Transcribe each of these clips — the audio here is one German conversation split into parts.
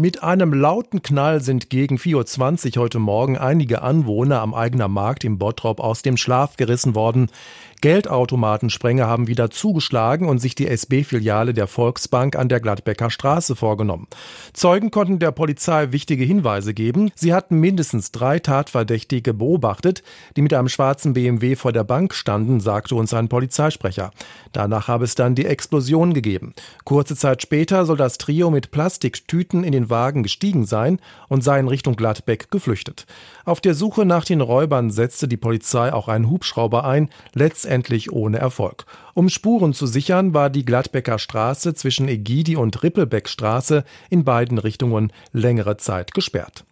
Mit einem lauten Knall sind gegen 4.20 Uhr heute Morgen einige Anwohner am eigener Markt im Bottrop aus dem Schlaf gerissen worden. Geldautomatensprenger haben wieder zugeschlagen und sich die SB-Filiale der Volksbank an der Gladbecker Straße vorgenommen. Zeugen konnten der Polizei wichtige Hinweise geben. Sie hatten mindestens drei Tatverdächtige beobachtet, die mit einem schwarzen BMW vor der Bank standen, sagte uns ein Polizeisprecher. Danach habe es dann die Explosion gegeben. Kurze Zeit später soll das Trio mit Plastiktüten in den Wagen gestiegen sein und sei in Richtung Gladbeck geflüchtet. Auf der Suche nach den Räubern setzte die Polizei auch einen Hubschrauber ein. Letztendlich ohne Erfolg. Um Spuren zu sichern, war die Gladbecker Straße zwischen Egidi und Rippelbeckstraße in beiden Richtungen längere Zeit gesperrt.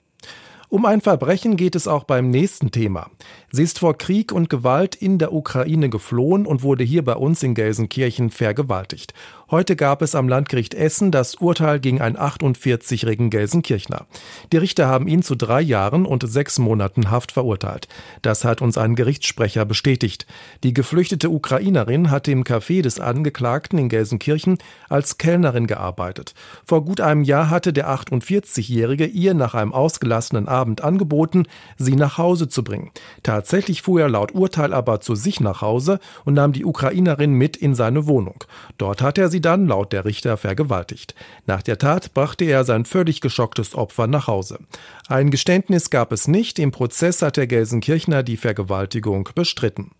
Um ein Verbrechen geht es auch beim nächsten Thema. Sie ist vor Krieg und Gewalt in der Ukraine geflohen und wurde hier bei uns in Gelsenkirchen vergewaltigt. Heute gab es am Landgericht Essen das Urteil gegen einen 48-jährigen Gelsenkirchner. Die Richter haben ihn zu drei Jahren und sechs Monaten Haft verurteilt. Das hat uns ein Gerichtssprecher bestätigt. Die geflüchtete Ukrainerin hatte im Café des Angeklagten in Gelsenkirchen als Kellnerin gearbeitet. Vor gut einem Jahr hatte der 48-Jährige ihr nach einem ausgelassenen Abend angeboten, sie nach Hause zu bringen. Tatsächlich fuhr er laut Urteil aber zu sich nach Hause und nahm die Ukrainerin mit in seine Wohnung. Dort hat er sie dann laut der Richter vergewaltigt. Nach der Tat brachte er sein völlig geschocktes Opfer nach Hause. Ein Geständnis gab es nicht. Im Prozess hat der Gelsenkirchner die Vergewaltigung bestritten.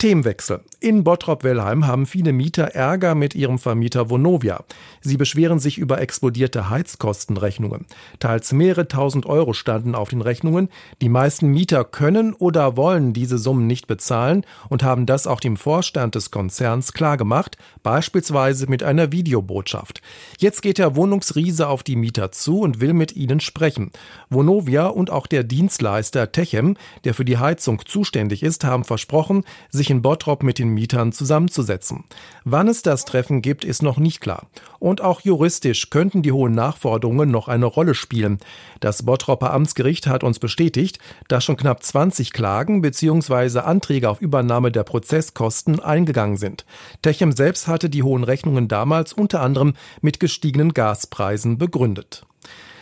Themenwechsel. In Bottrop-Wellheim haben viele Mieter Ärger mit ihrem Vermieter Vonovia. Sie beschweren sich über explodierte Heizkostenrechnungen. Teils mehrere tausend Euro standen auf den Rechnungen. Die meisten Mieter können oder wollen diese Summen nicht bezahlen und haben das auch dem Vorstand des Konzerns klargemacht, beispielsweise mit einer Videobotschaft. Jetzt geht der Wohnungsriese auf die Mieter zu und will mit ihnen sprechen. Vonovia und auch der Dienstleister Techem, der für die Heizung zuständig ist, haben versprochen, sich in Bottrop mit den Mietern zusammenzusetzen. Wann es das Treffen gibt, ist noch nicht klar. Und auch juristisch könnten die hohen Nachforderungen noch eine Rolle spielen. Das Bottropper Amtsgericht hat uns bestätigt, dass schon knapp 20 Klagen bzw. Anträge auf Übernahme der Prozesskosten eingegangen sind. Techem selbst hatte die hohen Rechnungen damals unter anderem mit gestiegenen Gaspreisen begründet.